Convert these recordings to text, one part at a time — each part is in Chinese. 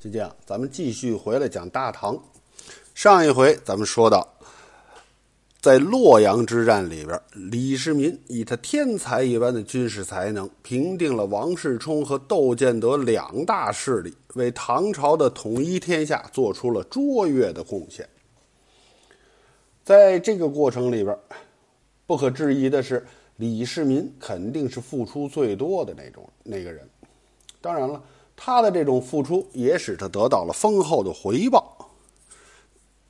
就这样，咱们继续回来讲大唐。上一回咱们说到，在洛阳之战里边，李世民以他天才一般的军事才能，平定了王世充和窦建德两大势力，为唐朝的统一天下做出了卓越的贡献。在这个过程里边，不可置疑的是，李世民肯定是付出最多的那种那个人。当然了。他的这种付出也使他得到了丰厚的回报。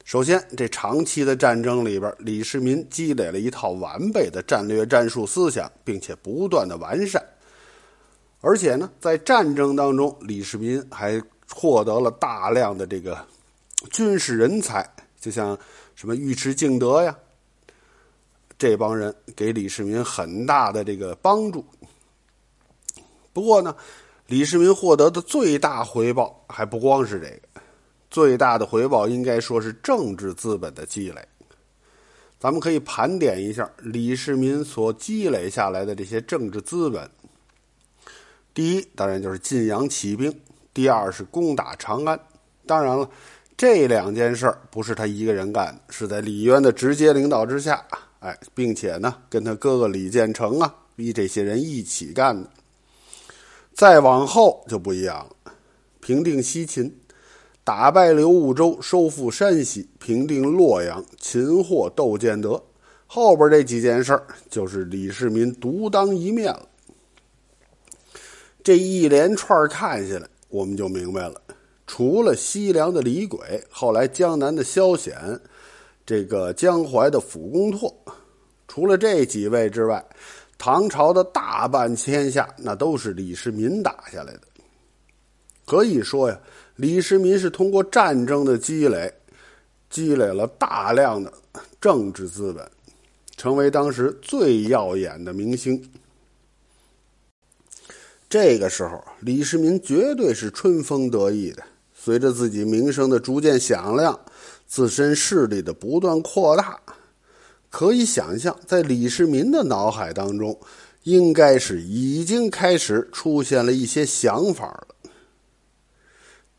首先，这长期的战争里边，李世民积累了一套完备的战略战术思想，并且不断的完善。而且呢，在战争当中，李世民还获得了大量的这个军事人才，就像什么尉迟敬德呀，这帮人给李世民很大的这个帮助。不过呢。李世民获得的最大回报还不光是这个，最大的回报应该说是政治资本的积累。咱们可以盘点一下李世民所积累下来的这些政治资本。第一，当然就是晋阳起兵；第二是攻打长安。当然了，这两件事儿不是他一个人干的，是在李渊的直接领导之下，哎，并且呢，跟他哥哥李建成啊，逼这些人一起干的。再往后就不一样了，平定西秦，打败刘武周，收复山西，平定洛阳，擒获窦建德。后边这几件事儿就是李世民独当一面了。这一连串看下来，我们就明白了：除了西凉的李轨，后来江南的萧显，这个江淮的辅公拓，除了这几位之外。唐朝的大半天下，那都是李世民打下来的。可以说呀，李世民是通过战争的积累，积累了大量的政治资本，成为当时最耀眼的明星。这个时候，李世民绝对是春风得意的。随着自己名声的逐渐响亮，自身势力的不断扩大。可以想象，在李世民的脑海当中，应该是已经开始出现了一些想法了。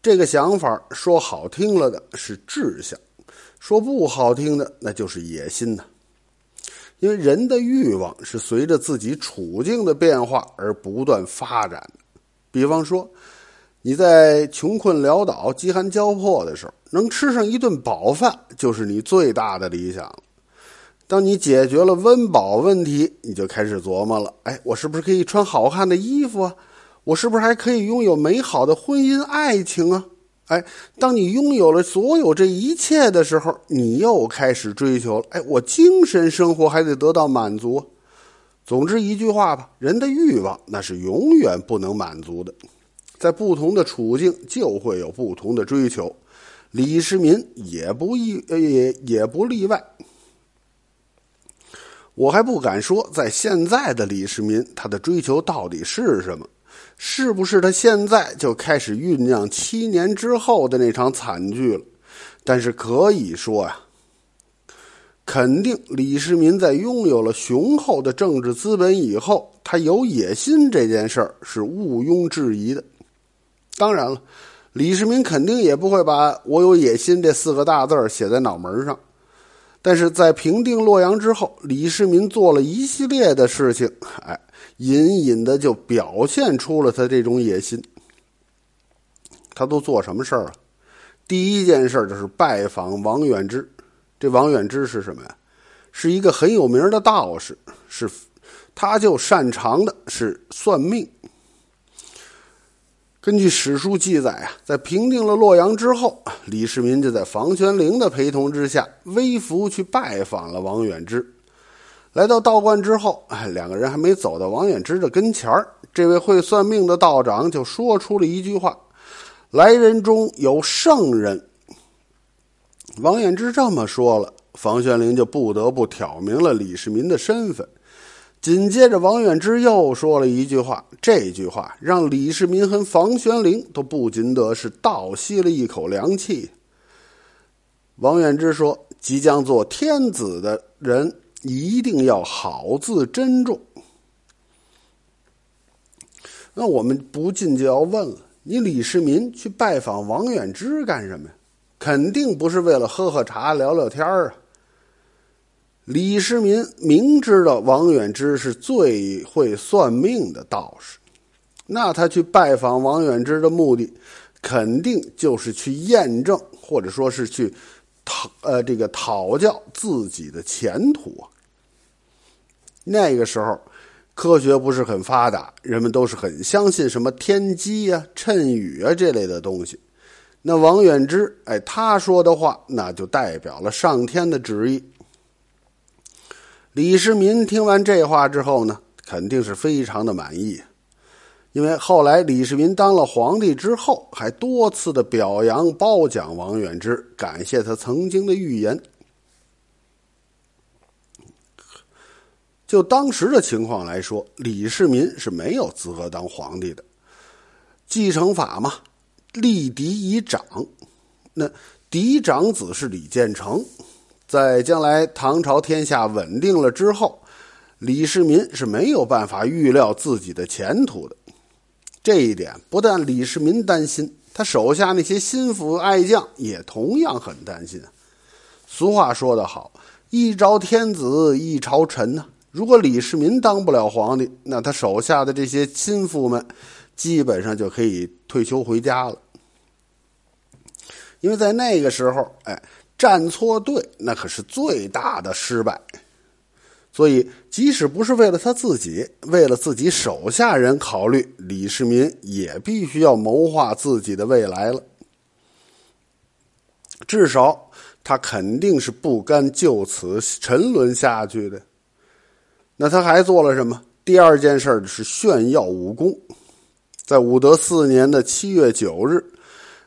这个想法说好听了的是志向，说不好听的那就是野心呐。因为人的欲望是随着自己处境的变化而不断发展的。比方说，你在穷困潦倒、饥寒交迫的时候，能吃上一顿饱饭，就是你最大的理想。当你解决了温饱问题，你就开始琢磨了：哎，我是不是可以穿好看的衣服啊？我是不是还可以拥有美好的婚姻爱情啊？哎，当你拥有了所有这一切的时候，你又开始追求了：哎，我精神生活还得得到满足。总之一句话吧，人的欲望那是永远不能满足的，在不同的处境就会有不同的追求。李世民也不意也也不例外。我还不敢说，在现在的李世民，他的追求到底是什么？是不是他现在就开始酝酿七年之后的那场惨剧了？但是可以说呀，肯定李世民在拥有了雄厚的政治资本以后，他有野心这件事儿是毋庸置疑的。当然了，李世民肯定也不会把我有野心这四个大字写在脑门上。但是在平定洛阳之后，李世民做了一系列的事情，哎，隐隐的就表现出了他这种野心。他都做什么事儿啊？第一件事儿就是拜访王远之。这王远之是什么呀？是一个很有名的道士，是，他就擅长的是算命。根据史书记载啊，在平定了洛阳之后，李世民就在房玄龄的陪同之下，微服去拜访了王远之。来到道观之后，两个人还没走到王远之的跟前儿，这位会算命的道长就说出了一句话：“来人中有圣人。”王远之这么说了，房玄龄就不得不挑明了李世民的身份。紧接着，王远之又说了一句话，这句话让李世民和房玄龄都不禁得是倒吸了一口凉气。王远之说：“即将做天子的人，一定要好自珍重。”那我们不禁就要问了：你李世民去拜访王远之干什么呀？肯定不是为了喝喝茶、聊聊天啊。李世民明知道王远之是最会算命的道士，那他去拜访王远之的目的，肯定就是去验证，或者说是去讨呃这个讨教自己的前途啊。那个时候。科学不是很发达，人们都是很相信什么天机呀、谶语啊这类的东西。那王远之，哎，他说的话，那就代表了上天的旨意。李世民听完这话之后呢，肯定是非常的满意，因为后来李世民当了皇帝之后，还多次的表扬褒奖王远之，感谢他曾经的预言。就当时的情况来说，李世民是没有资格当皇帝的。继承法嘛，立嫡以长。那嫡长子是李建成，在将来唐朝天下稳定了之后，李世民是没有办法预料自己的前途的。这一点不但李世民担心，他手下那些心腹爱将也同样很担心。俗话说得好：“一朝天子一朝臣”呐。如果李世民当不了皇帝，那他手下的这些亲父们，基本上就可以退休回家了。因为在那个时候，哎，站错队那可是最大的失败。所以，即使不是为了他自己，为了自己手下人考虑，李世民也必须要谋划自己的未来了。至少，他肯定是不甘就此沉沦下去的。那他还做了什么？第二件事是炫耀武功。在武德四年的七月九日，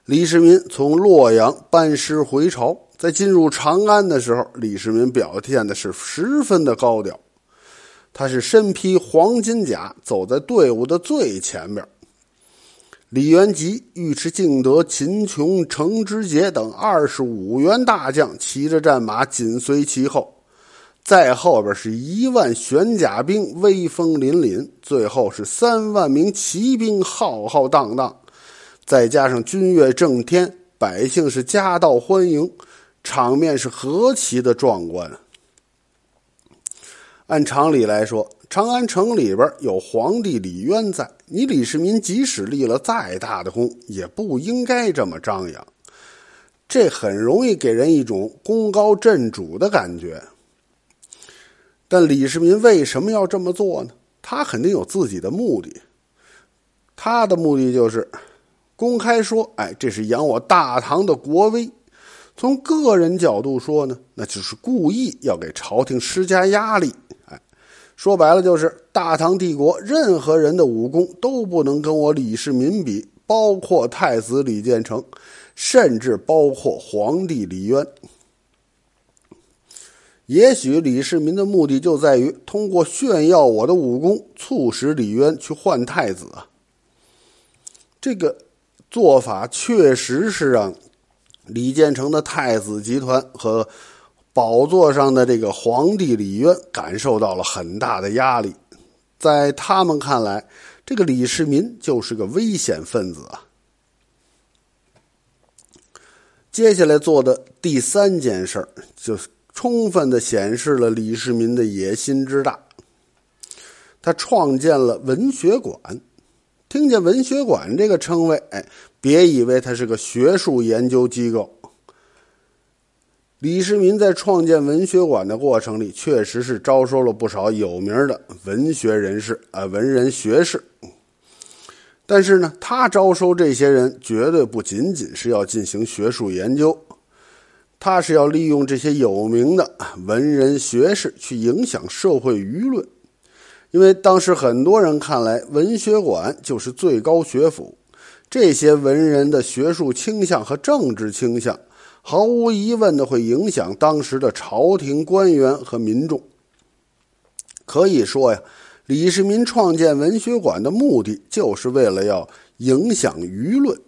李世民从洛阳班师回朝，在进入长安的时候，李世民表现的是十分的高调。他是身披黄金甲，走在队伍的最前边。李元吉、尉迟敬德、秦琼、程知节等二十五员大将骑着战马紧随其后。在后边是一万玄甲兵，威风凛凛；最后是三万名骑兵，浩浩荡荡。再加上军乐正天，百姓是夹道欢迎，场面是何其的壮观！按常理来说，长安城里边有皇帝李渊在，你李世民即使立了再大的功，也不应该这么张扬。这很容易给人一种功高震主的感觉。但李世民为什么要这么做呢？他肯定有自己的目的。他的目的就是公开说：“哎，这是扬我大唐的国威。”从个人角度说呢，那就是故意要给朝廷施加压力。哎，说白了就是大唐帝国任何人的武功都不能跟我李世民比，包括太子李建成，甚至包括皇帝李渊。也许李世民的目的就在于通过炫耀我的武功，促使李渊去换太子啊。这个做法确实是让李建成的太子集团和宝座上的这个皇帝李渊感受到了很大的压力。在他们看来，这个李世民就是个危险分子啊。接下来做的第三件事儿就是。充分的显示了李世民的野心之大。他创建了文学馆，听见文学馆这个称谓，哎，别以为他是个学术研究机构。李世民在创建文学馆的过程里，确实是招收了不少有名的文学人士啊，文人学士。但是呢，他招收这些人，绝对不仅仅是要进行学术研究。他是要利用这些有名的文人学士去影响社会舆论，因为当时很多人看来文学馆就是最高学府，这些文人的学术倾向和政治倾向，毫无疑问的会影响当时的朝廷官员和民众。可以说呀，李世民创建文学馆的目的，就是为了要影响舆论。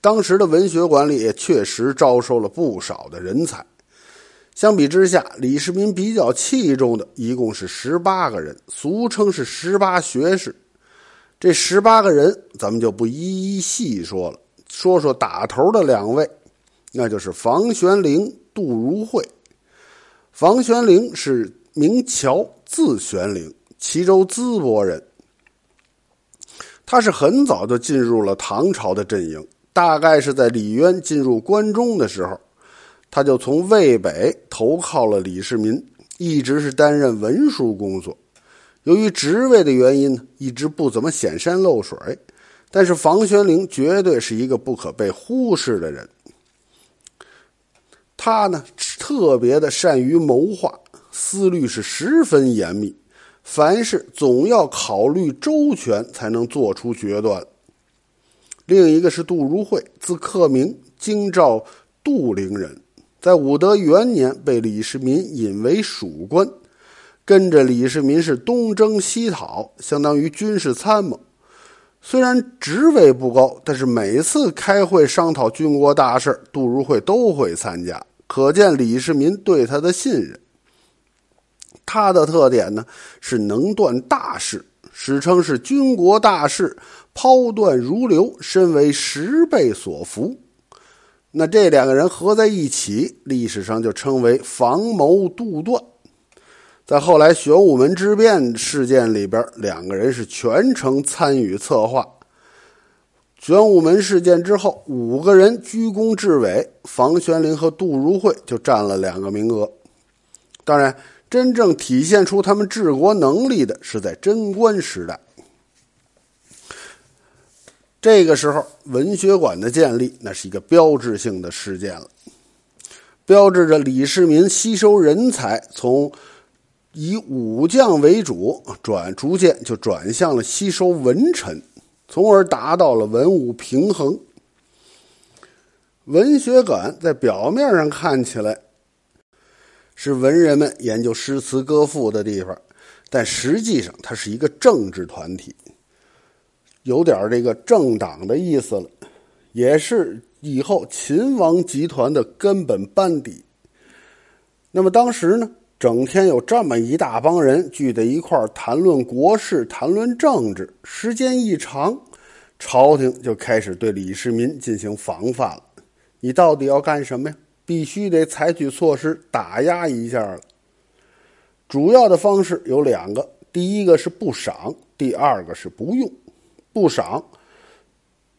当时的文学馆里也确实招收了不少的人才。相比之下，李世民比较器重的一共是十八个人，俗称是十八学士。这十八个人，咱们就不一一细说了。说说打头的两位，那就是房玄龄、杜如晦。房玄龄是名乔，字玄龄，齐州淄博人。他是很早就进入了唐朝的阵营，大概是在李渊进入关中的时候，他就从渭北投靠了李世民，一直是担任文书工作。由于职位的原因呢，一直不怎么显山露水。但是房玄龄绝对是一个不可被忽视的人。他呢，特别的善于谋划，思虑是十分严密，凡事总要考虑周全，才能做出决断。另一个是杜如晦，字克明，京兆杜陵人，在武德元年被李世民引为属官。跟着李世民是东征西讨，相当于军事参谋。虽然职位不高，但是每次开会商讨军国大事，杜如晦都会参加，可见李世民对他的信任。他的特点呢是能断大事，史称是军国大事抛断如流，身为十倍所服。那这两个人合在一起，历史上就称为防谋杜断。在后来玄武门之变事件里边，两个人是全程参与策划。玄武门事件之后，五个人居功至伟，房玄龄和杜如晦就占了两个名额。当然，真正体现出他们治国能力的是在贞观时代。这个时候，文学馆的建立，那是一个标志性的事件了，标志着李世民吸收人才从。以武将为主，转逐渐就转向了吸收文臣，从而达到了文武平衡。文学馆在表面上看起来是文人们研究诗词歌赋的地方，但实际上它是一个政治团体，有点这个政党的意思了，也是以后秦王集团的根本班底。那么当时呢？整天有这么一大帮人聚在一块儿谈论国事、谈论政治，时间一长，朝廷就开始对李世民进行防范了。你到底要干什么呀？必须得采取措施打压一下了。主要的方式有两个：第一个是不赏，第二个是不用。不赏，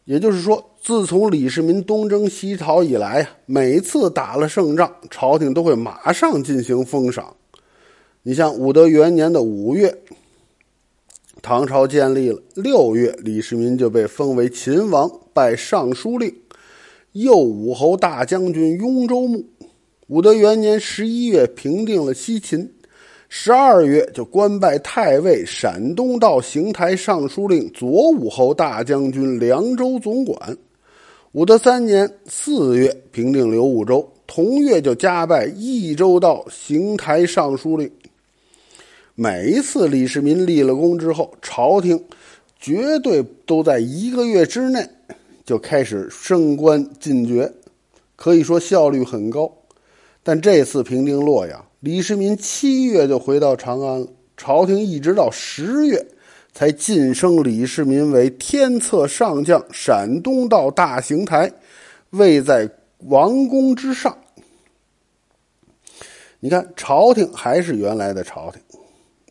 也就是说。自从李世民东征西讨以来呀，每次打了胜仗，朝廷都会马上进行封赏。你像武德元年的五月，唐朝建立了；六月，李世民就被封为秦王，拜尚书令、右武侯大将军、雍州牧。武德元年十一月，平定了西秦。十二月就官拜太尉、陕东道行台尚书令、左武侯大将军、凉州总管。武德三年四月，平定刘武周，同月就加拜益州道行台尚书令。每一次李世民立了功之后，朝廷绝对都在一个月之内就开始升官进爵，可以说效率很高。但这次平定洛阳，李世民七月就回到长安了，朝廷一直到十月。才晋升李世民为天策上将、陕东道大行台，位在王公之上。你看，朝廷还是原来的朝廷，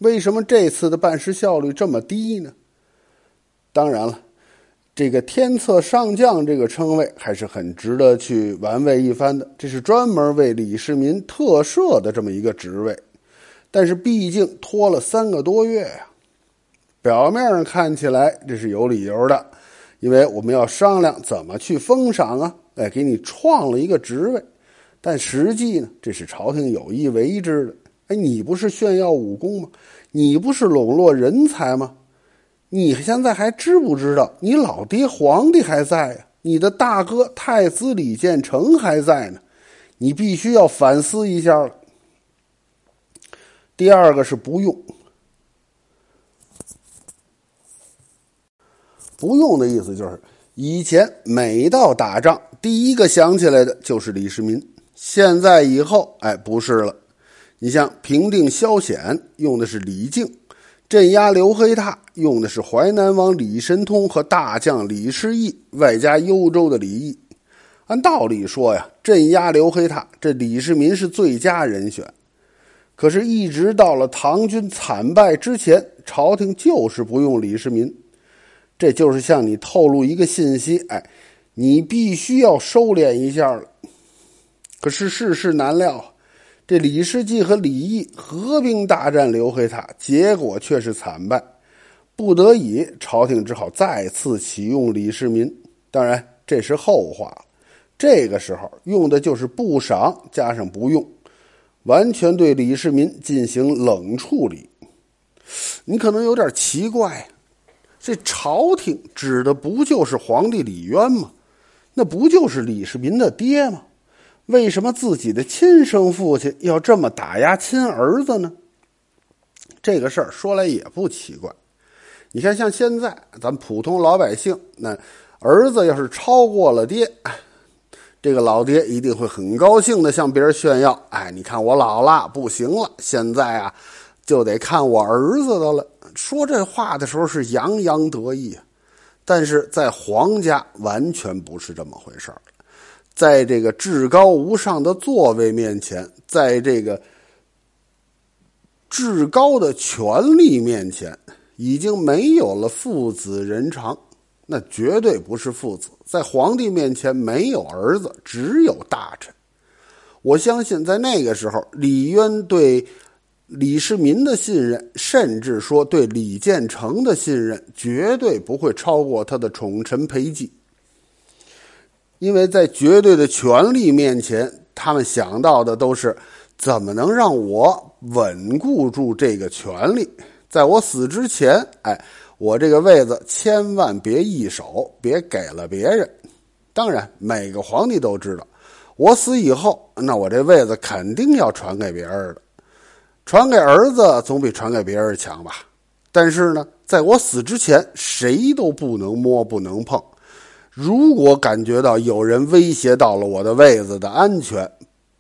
为什么这次的办事效率这么低呢？当然了，这个天策上将这个称谓还是很值得去玩味一番的。这是专门为李世民特设的这么一个职位，但是毕竟拖了三个多月呀。表面上看起来这是有理由的，因为我们要商量怎么去封赏啊，哎，给你创了一个职位，但实际呢，这是朝廷有意为之的。哎，你不是炫耀武功吗？你不是笼络人才吗？你现在还知不知道，你老爹皇帝还在呀？你的大哥太子李建成还在呢，你必须要反思一下了。第二个是不用。不用的意思就是，以前每到打仗，第一个想起来的就是李世民。现在以后，哎，不是了。你像平定萧显，用的是李靖；镇压刘黑闼用的是淮南王李神通和大将李世义，外加幽州的李毅。按道理说呀，镇压刘黑闼，这李世民是最佳人选。可是，一直到了唐军惨败之前，朝廷就是不用李世民。这就是向你透露一个信息：哎，你必须要收敛一下了。可是世事难料。这李世济和李毅合兵大战刘黑闼，结果却是惨败，不得已，朝廷只好再次启用李世民。当然，这是后话。这个时候用的就是不赏加上不用，完全对李世民进行冷处理。你可能有点奇怪，这朝廷指的不就是皇帝李渊吗？那不就是李世民的爹吗？为什么自己的亲生父亲要这么打压亲儿子呢？这个事儿说来也不奇怪。你看，像现在咱们普通老百姓，那儿子要是超过了爹，这个老爹一定会很高兴的向别人炫耀：“哎，你看我老了，不行了，现在啊，就得看我儿子的了。”说这话的时候是洋洋得意，但是在皇家完全不是这么回事儿。在这个至高无上的座位面前，在这个至高的权力面前，已经没有了父子人长，那绝对不是父子。在皇帝面前，没有儿子，只有大臣。我相信，在那个时候，李渊对李世民的信任，甚至说对李建成的信任，绝对不会超过他的宠臣裴寂。因为在绝对的权力面前，他们想到的都是怎么能让我稳固住这个权力，在我死之前，哎，我这个位子千万别易手，别给了别人。当然，每个皇帝都知道，我死以后，那我这位子肯定要传给别人的，传给儿子总比传给别人强吧。但是呢，在我死之前，谁都不能摸，不能碰。如果感觉到有人威胁到了我的位子的安全，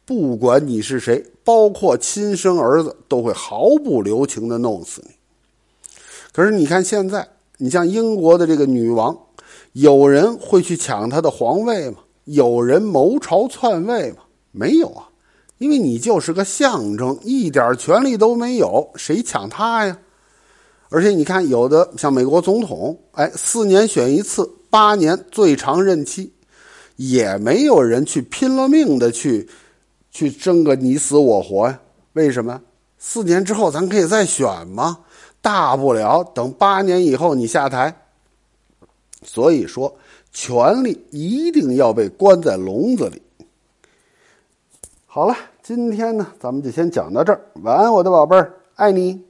不管你是谁，包括亲生儿子，都会毫不留情的弄死你。可是你看现在，你像英国的这个女王，有人会去抢她的皇位吗？有人谋朝篡位吗？没有啊，因为你就是个象征，一点权利都没有，谁抢她呀？而且你看，有的像美国总统，哎，四年选一次。八年最长任期，也没有人去拼了命的去，去争个你死我活呀？为什么？四年之后咱可以再选吗？大不了等八年以后你下台。所以说，权力一定要被关在笼子里。好了，今天呢，咱们就先讲到这儿。晚安，我的宝贝儿，爱你。